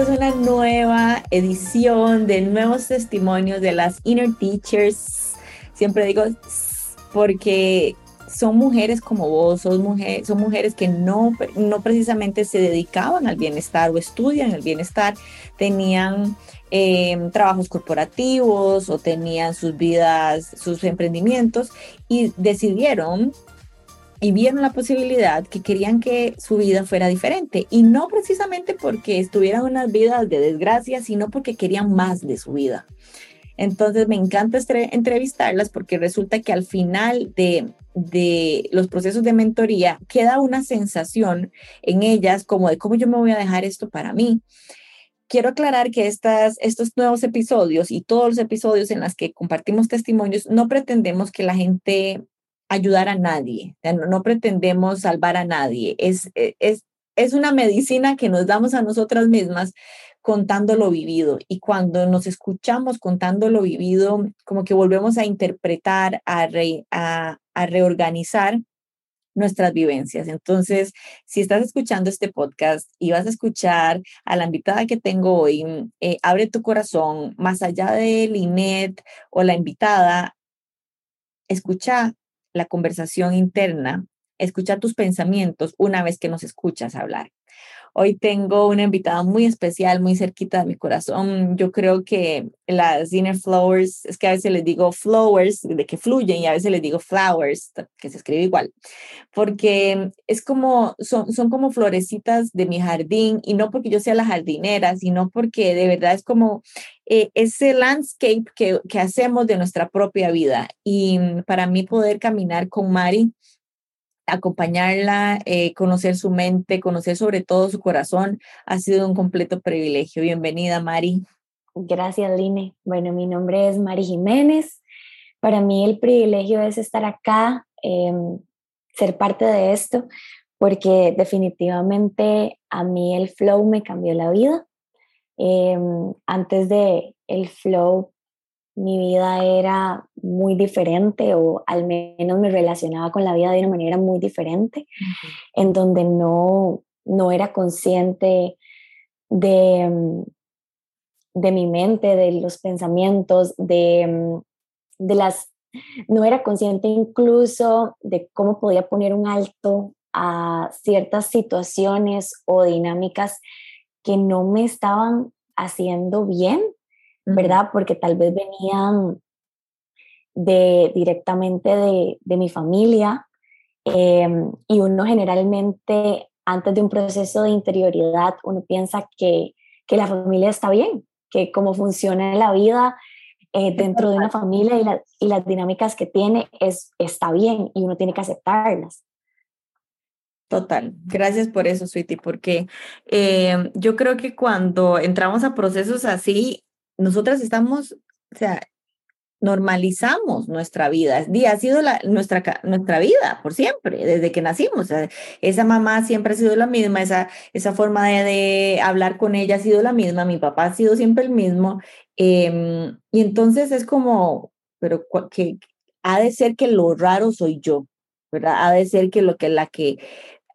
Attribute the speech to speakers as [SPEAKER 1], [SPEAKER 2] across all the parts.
[SPEAKER 1] es una nueva edición de nuevos testimonios de las Inner Teachers. Siempre digo porque son mujeres como vos, son mujeres, son mujeres que no, no precisamente se dedicaban al bienestar o estudian el bienestar, tenían em, trabajos corporativos o tenían sus vidas, sus emprendimientos y decidieron y vieron la posibilidad que querían que su vida fuera diferente y no precisamente porque estuvieran unas vidas de desgracia, sino porque querían más de su vida. Entonces me encanta entrevistarlas porque resulta que al final de, los procesos de mentoría queda una sensación en ellas como de cómo yo me voy a dejar esto para mí. Quiero aclarar que estas, estos nuevos episodios y todos los episodios en los que compartimos testimonios, no pretendemos que la gente ayudar a nadie, no, pretendemos salvar a nadie, es, e, es, es una medicina que nos damos a nosotras mismas contando lo vivido y cuando nos escuchamos contando lo vivido, como que volvemos a interpretar, a, a, reorganizar nuestras vivencias. Entonces, si estás escuchando este podcast y vas a escuchar a la invitada que tengo hoy, eh, abre tu corazón, más allá de Linet o la invitada, escucha la conversación interna, escucha tus pensamientos una vez que nos escuchas hablar. Hoy tengo una invitada muy especial, muy cerquita de mi corazón. Yo creo que las inner flowers, es que a veces les digo flowers, de que fluyen, y a veces les digo flowers, que se escribe igual, porque es como, son, son como florecitas de mi jardín, y no porque yo sea la jardinera, sino porque de verdad es como eh, ese landscape que, que hacemos de nuestra propia vida. Y para mí poder caminar con Mari, acompañarla, eh, conocer su mente, conocer sobre todo su corazón, ha sido un completo privilegio. Bienvenida, Mari.
[SPEAKER 2] Gracias, Line. Bueno, mi nombre es Mari Jiménez. Para mí el privilegio es estar acá, em, ser parte de esto, porque definitivamente a mí el flow me cambió la vida. Em, antes de el flow mi vida era muy diferente o al menos me relacionaba con la vida de una manera muy diferente, en donde no, no era consciente de, de mi mente, de los pensamientos, de, de las... No era consciente incluso de cómo podía poner un alto a ciertas situaciones o dinámicas que no me estaban haciendo bien ¿verdad? Porque tal vez venían de, directamente de, de mi familia em, y uno generalmente antes de un proceso de interioridad, uno piensa que, que la familia está bien, que cómo funciona la vida eh, dentro de una familia y, y, las dinámicas que tiene es, está bien y uno tiene que aceptarlas.
[SPEAKER 1] Total, gracias por eso, Sweetie, porque eh, yo creo que cuando entramos a procesos así, nosotras estamos, o sea, normalizamos nuestra vida. Y ha sido la, nuestra, nuestra vida por siempre, desde que nacimos. esa mamá siempre ha sido la misma, esa, esa forma de, hablar con ella ha sido la misma, mi papá ha sido siempre el mismo. Em, y entonces es como, pero que ha de ser que lo raro soy yo, ¿verdad? Ha de ser que lo que la que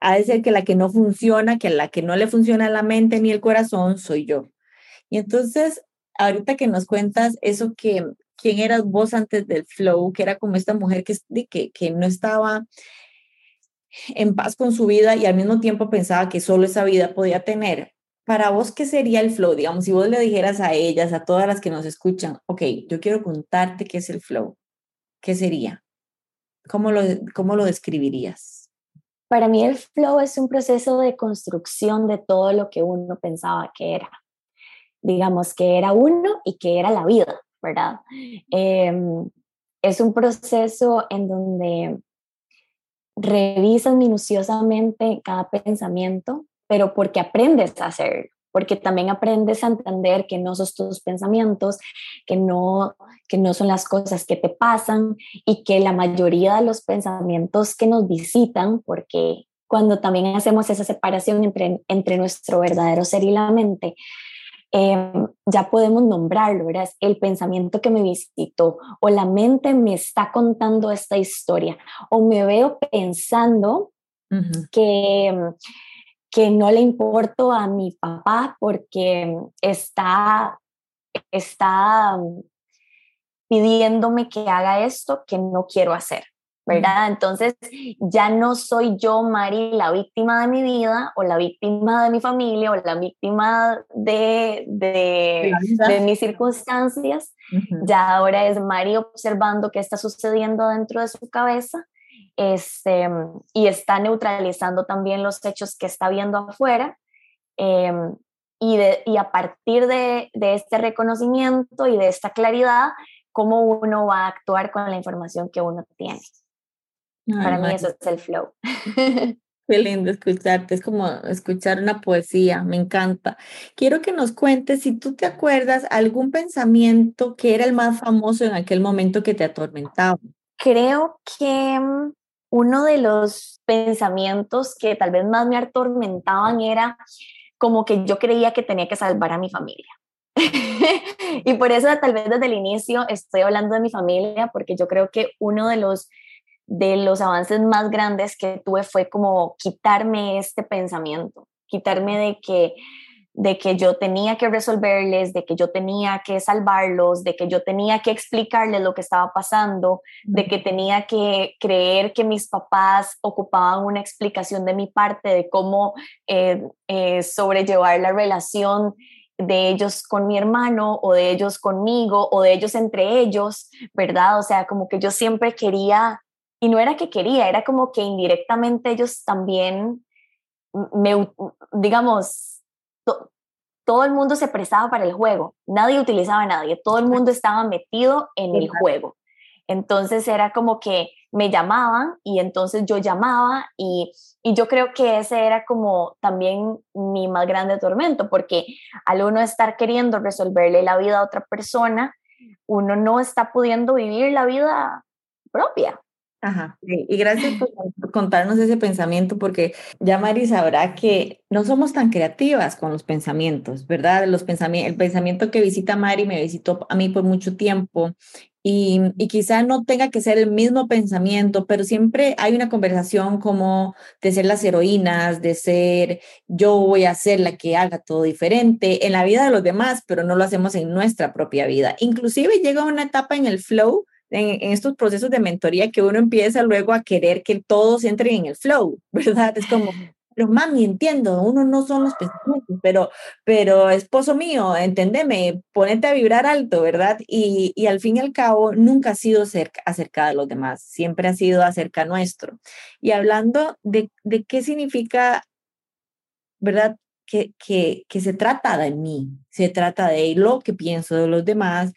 [SPEAKER 1] ha de ser que la que no funciona, que la que no le funciona la mente ni el corazón soy yo. Y entonces ahorita que nos cuentas eso que, quién eras vos antes del flow, que era como esta mujer que, que, que no estaba en paz con su vida y al mismo tiempo pensaba que solo esa vida podía tener. Para vos, ¿qué sería el flow? Digamos, si vos le dijeras a ellas, a todas las que nos escuchan, ok, yo quiero contarte qué es el flow, ¿qué sería? ¿Cómo lo, cómo lo describirías?
[SPEAKER 2] Para mí el flow es un proceso de construcción de todo lo que uno pensaba que era digamos, que era uno y que era la vida, ¿verdad? Em, es un proceso en donde revisas minuciosamente cada pensamiento, pero porque aprendes a hacerlo, porque también aprendes a entender que no son tus pensamientos, que no, que no son las cosas que te pasan y que la mayoría de los pensamientos que nos visitan, porque cuando también hacemos esa separación entre, entre nuestro verdadero ser y la mente, Em, ya podemos nombrarlo, ¿verdad? el pensamiento que me visitó o la mente me está contando esta historia o me veo pensando que, que no le importo a mi papá porque está, está pidiéndome que haga esto que no quiero hacer. ¿Verdad? Entonces ya no soy yo, Mari, la víctima de mi vida o la víctima de mi familia o la víctima de, de, de mis circunstancias. Ya ahora es Mari observando qué está sucediendo dentro de su cabeza este, y está neutralizando también los hechos que está viendo afuera. Em, y, de, y a partir de, de este reconocimiento y de esta claridad, cómo uno va a actuar con la información que uno tiene. Para mí eso es el flow.
[SPEAKER 1] Qué lindo escucharte, es como escuchar una poesía, me encanta. Quiero que nos cuentes si tú te acuerdas algún pensamiento que era el más famoso en aquel momento que te atormentaba.
[SPEAKER 2] Creo que mm, uno de los pensamientos que tal vez más me atormentaban era como que yo creía que tenía que salvar a mi familia. y por eso tal vez desde el inicio estoy hablando de mi familia, porque yo creo que uno de los de los avances más grandes que tuve fue como quitarme este pensamiento, quitarme de que de que yo tenía que resolverles, de que yo tenía que salvarlos, de que yo tenía que explicarles lo que estaba pasando, de que tenía que creer que mis papás ocupaban una explicación de mi parte de cómo eh, eh, sobrellevar la relación de ellos con mi hermano o de ellos conmigo o de ellos entre ellos, ¿verdad? O sea, como que yo siempre quería y no era que quería, era como que indirectamente ellos también me, digamos, todo el mundo se prestaba para el juego, nadie utilizaba a nadie, todo el mundo estaba metido en el juego. Entonces era como que me llamaban y entonces yo llamaba y, y, yo creo que ese era como también mi más grande tormento, porque al uno estar queriendo resolverle la vida a otra persona, uno no está pudiendo vivir la vida propia.
[SPEAKER 1] Ajá, y gracias por contarnos ese pensamiento, porque ya Mari sabrá que no somos tan creativas con los pensamientos, ¿verdad? Los pensamientos, el pensamiento que visita Mari me visitó a mí por mucho tiempo y, y quizá no tenga que ser el mismo pensamiento, pero siempre hay una conversación como de ser las heroínas, de ser yo voy a ser la que haga todo diferente en la vida de los demás, pero no lo hacemos en nuestra propia vida. Inclusive llega una etapa en el flow en, estos procesos de mentoría que uno empieza luego a querer que todos entren en el flow, ¿verdad? Es como, pero mami, entiendo, uno no son los pensamientos, pero, pero esposo mío, entendeme, ponete a vibrar alto, ¿verdad? Y, y al fin y al cabo, nunca ha sido cerca, acerca de los demás, siempre ha sido acerca nuestro. Y hablando de, de qué significa, ¿verdad? Que, que, que se trata de mí, se trata de lo que pienso de los demás,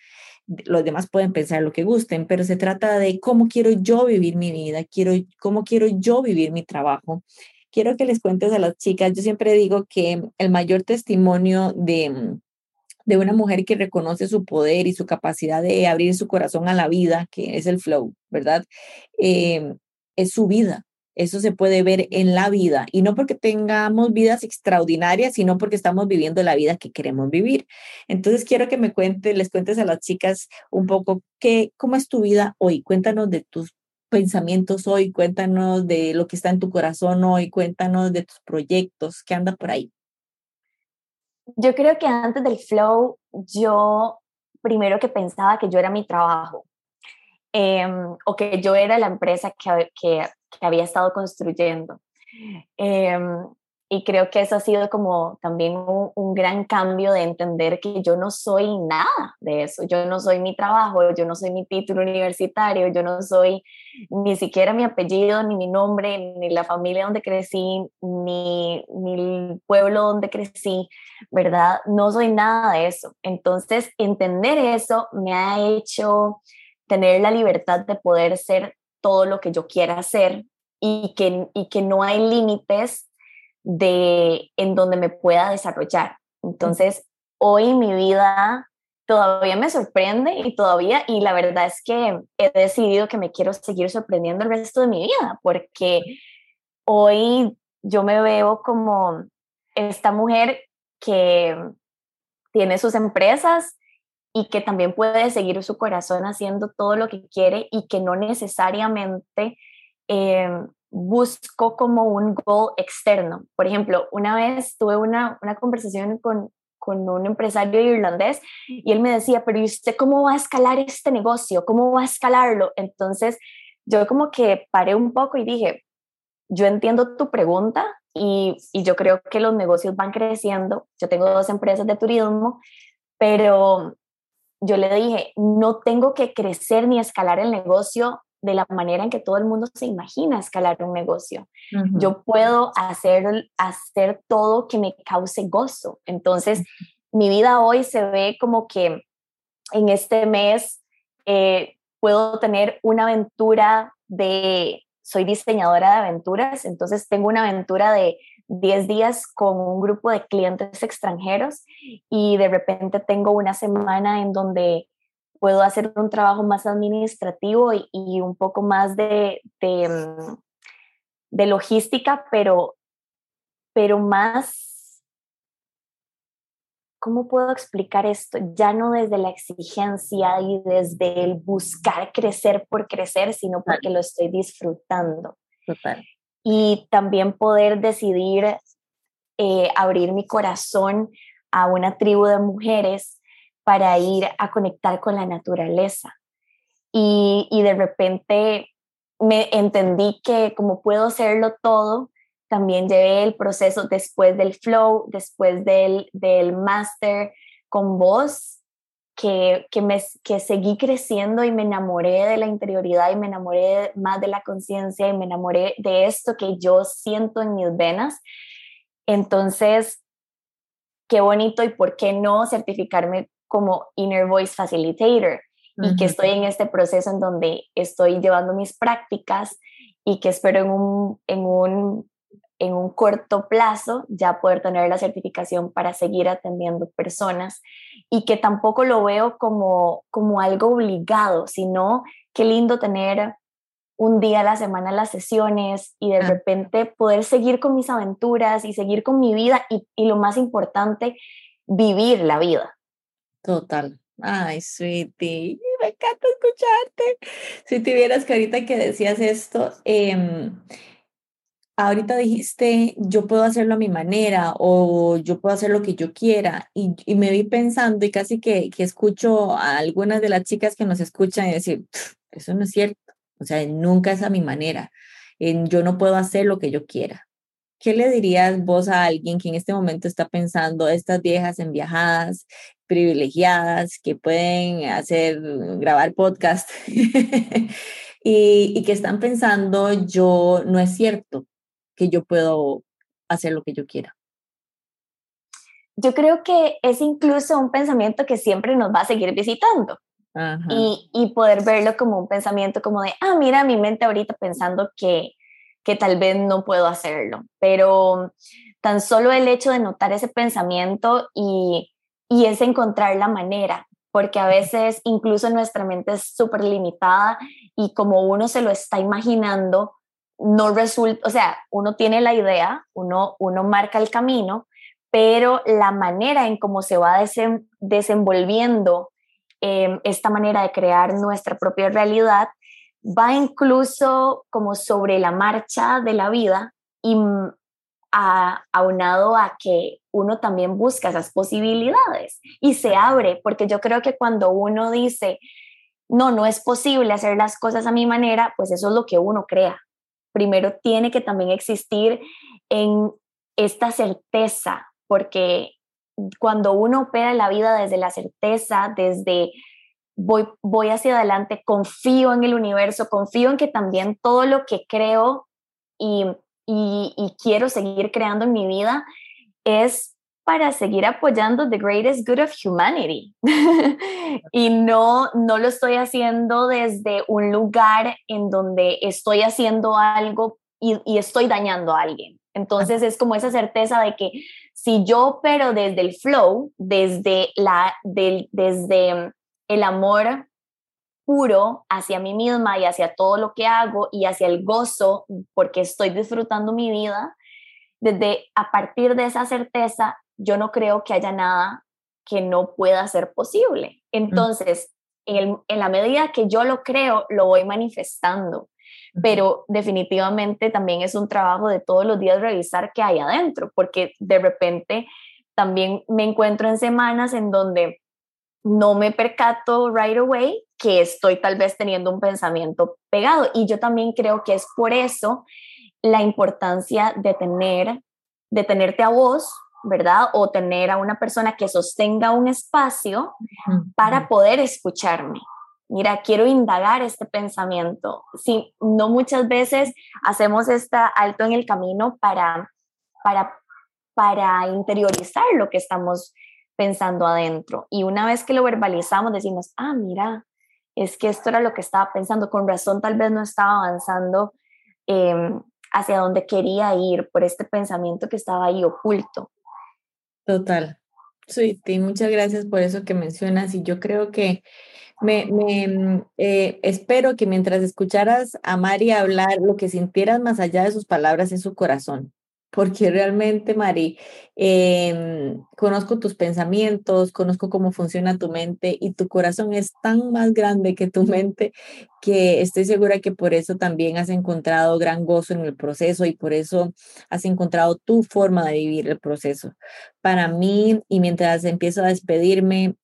[SPEAKER 1] los demás pueden pensar lo que gusten, pero se trata de cómo quiero yo vivir mi vida, quiero, cómo quiero yo vivir mi trabajo. Quiero que les cuentes a las chicas, yo siempre digo que el mayor testimonio de, de una mujer que reconoce su poder y su capacidad de abrir su corazón a la vida, que es el flow, ¿verdad? Eh, es su vida. Eso se puede ver en la vida y no porque tengamos vidas extraordinarias, sino porque estamos viviendo la vida que queremos vivir. Entonces quiero que me cuentes, les cuentes a las chicas un poco qué, cómo es tu vida hoy. Cuéntanos de tus pensamientos hoy, cuéntanos de lo que está en tu corazón hoy, cuéntanos de tus proyectos, qué anda por ahí.
[SPEAKER 2] Yo creo que antes del flow, yo primero que pensaba que yo era mi trabajo. Em, o que yo era la empresa que, que, que había estado construyendo. Em, y creo que eso ha sido como también un, un, gran cambio de entender que yo no soy nada de eso, yo no soy mi trabajo, yo no soy mi título universitario, yo no soy ni siquiera mi apellido, ni mi nombre, ni la familia donde crecí, ni, ni el pueblo donde crecí, ¿verdad? No soy nada de eso. Entonces, entender eso me ha hecho tener la libertad de poder ser todo lo que yo quiera hacer y que, y que no hay límites de en donde me pueda desarrollar. Entonces, hoy mi vida todavía me sorprende y todavía, y la verdad es que he decidido que me quiero seguir sorprendiendo el resto de mi vida, porque hoy yo me veo como esta mujer que tiene sus empresas, y que también puede seguir su corazón haciendo todo lo que quiere y que no necesariamente em, busco como un goal externo. Por ejemplo, una vez tuve una, una conversación con, con un empresario irlandés y él me decía, pero ¿y usted cómo va a escalar este negocio? ¿Cómo va a escalarlo? Entonces yo como que paré un poco y dije, yo entiendo tu pregunta y, y yo creo que los negocios van creciendo. Yo tengo dos empresas de turismo, pero yo le dije, no tengo que crecer ni escalar el negocio de la manera en que todo el mundo se imagina escalar un negocio. Yo puedo hacer, hacer todo que me cause gozo. Entonces, mi vida hoy se ve como que en este mes eh, puedo tener una aventura de, soy diseñadora de aventuras, entonces tengo una aventura de 10 días con un grupo de clientes extranjeros y de repente tengo una semana en donde puedo hacer un trabajo más administrativo y, un poco más de, mm, de, logística, pero, pero más, ¿cómo puedo explicar esto? Ya no desde la exigencia y desde el buscar crecer por crecer, sino porque lo estoy disfrutando. Y también poder decidir eh, abrir mi corazón a una tribu de mujeres para ir a conectar con la naturaleza. Y, de repente me entendí que como puedo hacerlo todo, también llevé el proceso después del flow, después del, del máster con vos, que, que, me, que seguí creciendo y me enamoré de la interioridad y me enamoré más de la conciencia y me enamoré de esto que yo siento en mis venas. Entonces, qué bonito y por qué no certificarme como Inner Voice Facilitator y que estoy en este proceso en donde estoy llevando mis prácticas y que espero en un, en un, en un corto plazo ya poder tener la certificación para seguir atendiendo personas y que tampoco lo veo como, como algo obligado, sino qué lindo tener un día a la semana las sesiones y de ah. repente poder seguir con mis aventuras y seguir con mi vida y, y lo más importante, vivir la vida.
[SPEAKER 1] Total. Ay, sweetie, me encanta escucharte. Si tuvieras que ahorita que decías esto, em, ahorita dijiste, yo puedo hacerlo a mi manera o yo puedo hacer lo que yo quiera. Y, me vi pensando y casi que, que, escucho a algunas de las chicas que nos escuchan y decir, eso no es cierto. O sea, nunca es a mi manera. Yo no puedo hacer lo que yo quiera. ¿Qué le dirías vos a alguien que en este momento está pensando, estas viejas enviajadas, privilegiadas que pueden hacer, grabar podcast y, que están pensando, yo no es cierto que yo puedo hacer lo que yo quiera.
[SPEAKER 2] Yo creo que es incluso un pensamiento que siempre nos va a seguir visitando. Y, y, poder verlo como un pensamiento como de, ah, mira mi mente ahorita pensando que, que tal vez no puedo hacerlo, pero tan solo el hecho de notar ese pensamiento y y es encontrar la manera, porque a veces incluso nuestra mente es súper limitada y como uno se lo está imaginando, no resulta, o sea, uno tiene la idea, uno, uno marca el camino, pero la manera en cómo se va desenvolviendo em, esta manera de crear nuestra propia realidad va incluso como sobre la marcha de la vida y aunado a que uno también busca esas posibilidades y se abre, porque yo creo que cuando uno dice, no, no es posible hacer las cosas a mi manera, pues eso es lo que uno crea. Primero tiene que también existir en esta certeza, porque cuando uno opera la vida desde la certeza, desde voy, voy hacia adelante, confío en el universo, confío en que también todo lo que creo y y, quiero seguir creando en mi vida es para seguir apoyando the greatest good of humanity. y no, no lo estoy haciendo desde un lugar en donde estoy haciendo algo y, y, estoy dañando a alguien. Entonces es como esa certeza de que si yo pero desde el flow, desde, la, del, desde el amor puro hacia mí misma y hacia todo lo que hago y hacia el gozo porque estoy disfrutando mi vida, desde a partir de esa certeza, yo no creo que haya nada que no pueda ser posible. Entonces, en, la medida que yo lo creo, lo voy manifestando. pero definitivamente también es un trabajo de todos los días revisar qué hay adentro, porque de repente también me encuentro en semanas en donde no me percato right away que estoy tal vez teniendo un pensamiento pegado. Y yo también creo que es por eso la importancia de tener, de tenerte a vos, ¿verdad? O tener a una persona que sostenga un espacio para poder escucharme. Mira, quiero indagar este pensamiento. Si no muchas veces hacemos este alto en el camino para, para, para interiorizar lo que estamos pensando adentro. Y una vez que lo verbalizamos, decimos, ah, mira, es que esto era lo que estaba pensando, con razón tal vez no estaba avanzando em, hacia donde quería ir por este pensamiento que estaba ahí oculto.
[SPEAKER 1] Total. Sweetie, muchas gracias por eso que mencionas y yo creo que me, me eh, espero que mientras escucharas a Mari hablar, lo que sintieras más allá de sus palabras en su corazón porque realmente, Mari, em, conozco tus pensamientos, conozco cómo funciona tu mente y tu corazón es tan más grande que tu mente que estoy segura que por eso también has encontrado gran gozo en el proceso y por eso has encontrado tu forma de vivir el proceso. Para mí, y mientras empiezo a despedirme,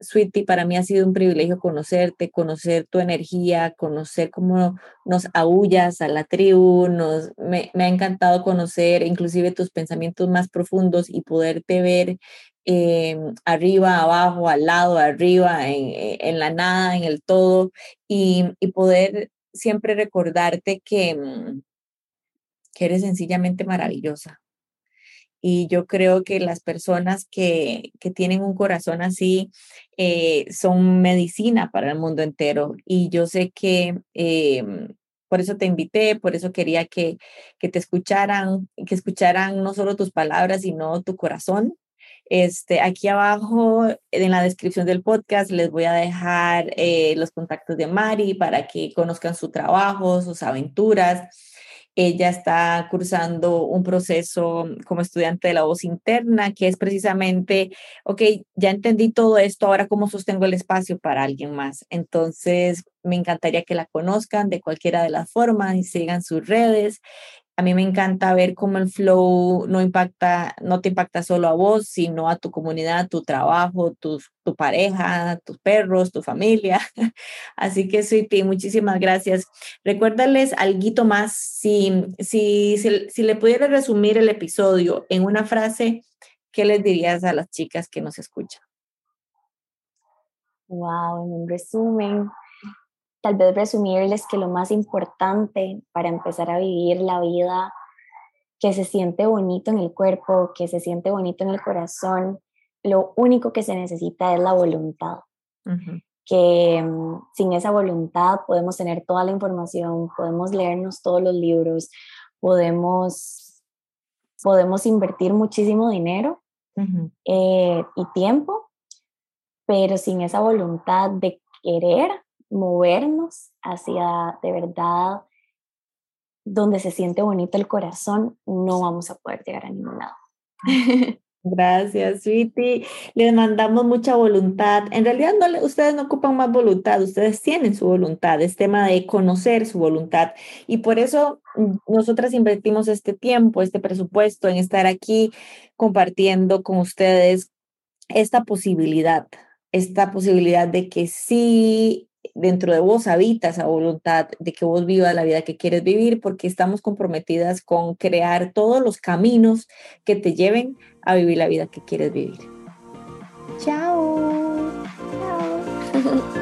[SPEAKER 1] Sweetie, para mí ha sido un privilegio conocerte, conocer tu energía, conocer cómo nos aullas a la tribu, nos, me, ha encantado conocer inclusive tus pensamientos más profundos y poderte ver eh, arriba, abajo, al lado, arriba, en, la nada, en el todo, y, poder siempre recordarte que, mm, que eres sencillamente maravillosa. Y yo creo que las personas que, que tienen un corazón así eh, son medicina para el mundo entero. Y yo sé que em, por eso te invité, por eso quería que, que te escucharan, que escucharan no solo tus palabras, sino tu corazón. Este, aquí abajo en la descripción del podcast les voy a dejar eh, los contactos de Mari para que conozcan su trabajo, sus aventuras. Ella está cursando un proceso como estudiante de la voz interna, que es precisamente, ok, ya entendí todo esto, ahora cómo sostengo el espacio para alguien más. Entonces, me encantaría que la conozcan de cualquiera de las formas y sigan sus redes. A mí me encanta ver cómo el flow no impacta, no te impacta solo a vos, sino a tu comunidad, tu trabajo, tu, tu pareja, tus perros, tu familia. Así que, Sweetie, muchísimas gracias. Recuérdales algo más, si, si, si, si le pudieras resumir el episodio en una frase, ¿qué les dirías a las chicas que nos escuchan?
[SPEAKER 2] Wow, en un resumen, tal vez resumirles que lo más importante para empezar a vivir la vida que se siente bonito en el cuerpo, que se siente bonito en el corazón, lo único que se necesita es la voluntad. Que mm, sin esa voluntad podemos tener toda la información, podemos leernos todos los libros, podemos, podemos invertir muchísimo dinero eh, y tiempo, pero sin esa voluntad de querer movernos hacia de verdad donde se siente bonito el corazón, no vamos a poder llegar a ningún lado.
[SPEAKER 1] Gracias, Sweetie. Les mandamos mucha voluntad. En realidad, no, ustedes no ocupan más voluntad, ustedes tienen su voluntad. Es tema de conocer su voluntad. Y por eso mm, nosotras invertimos este tiempo, este presupuesto en estar aquí compartiendo con ustedes esta posibilidad, esta posibilidad de que sí dentro de vos habita esa voluntad de que vos vivas la vida que quieres vivir, porque estamos comprometidas con crear todos los caminos que te lleven a vivir la vida que quieres vivir.
[SPEAKER 2] Chao. Chao.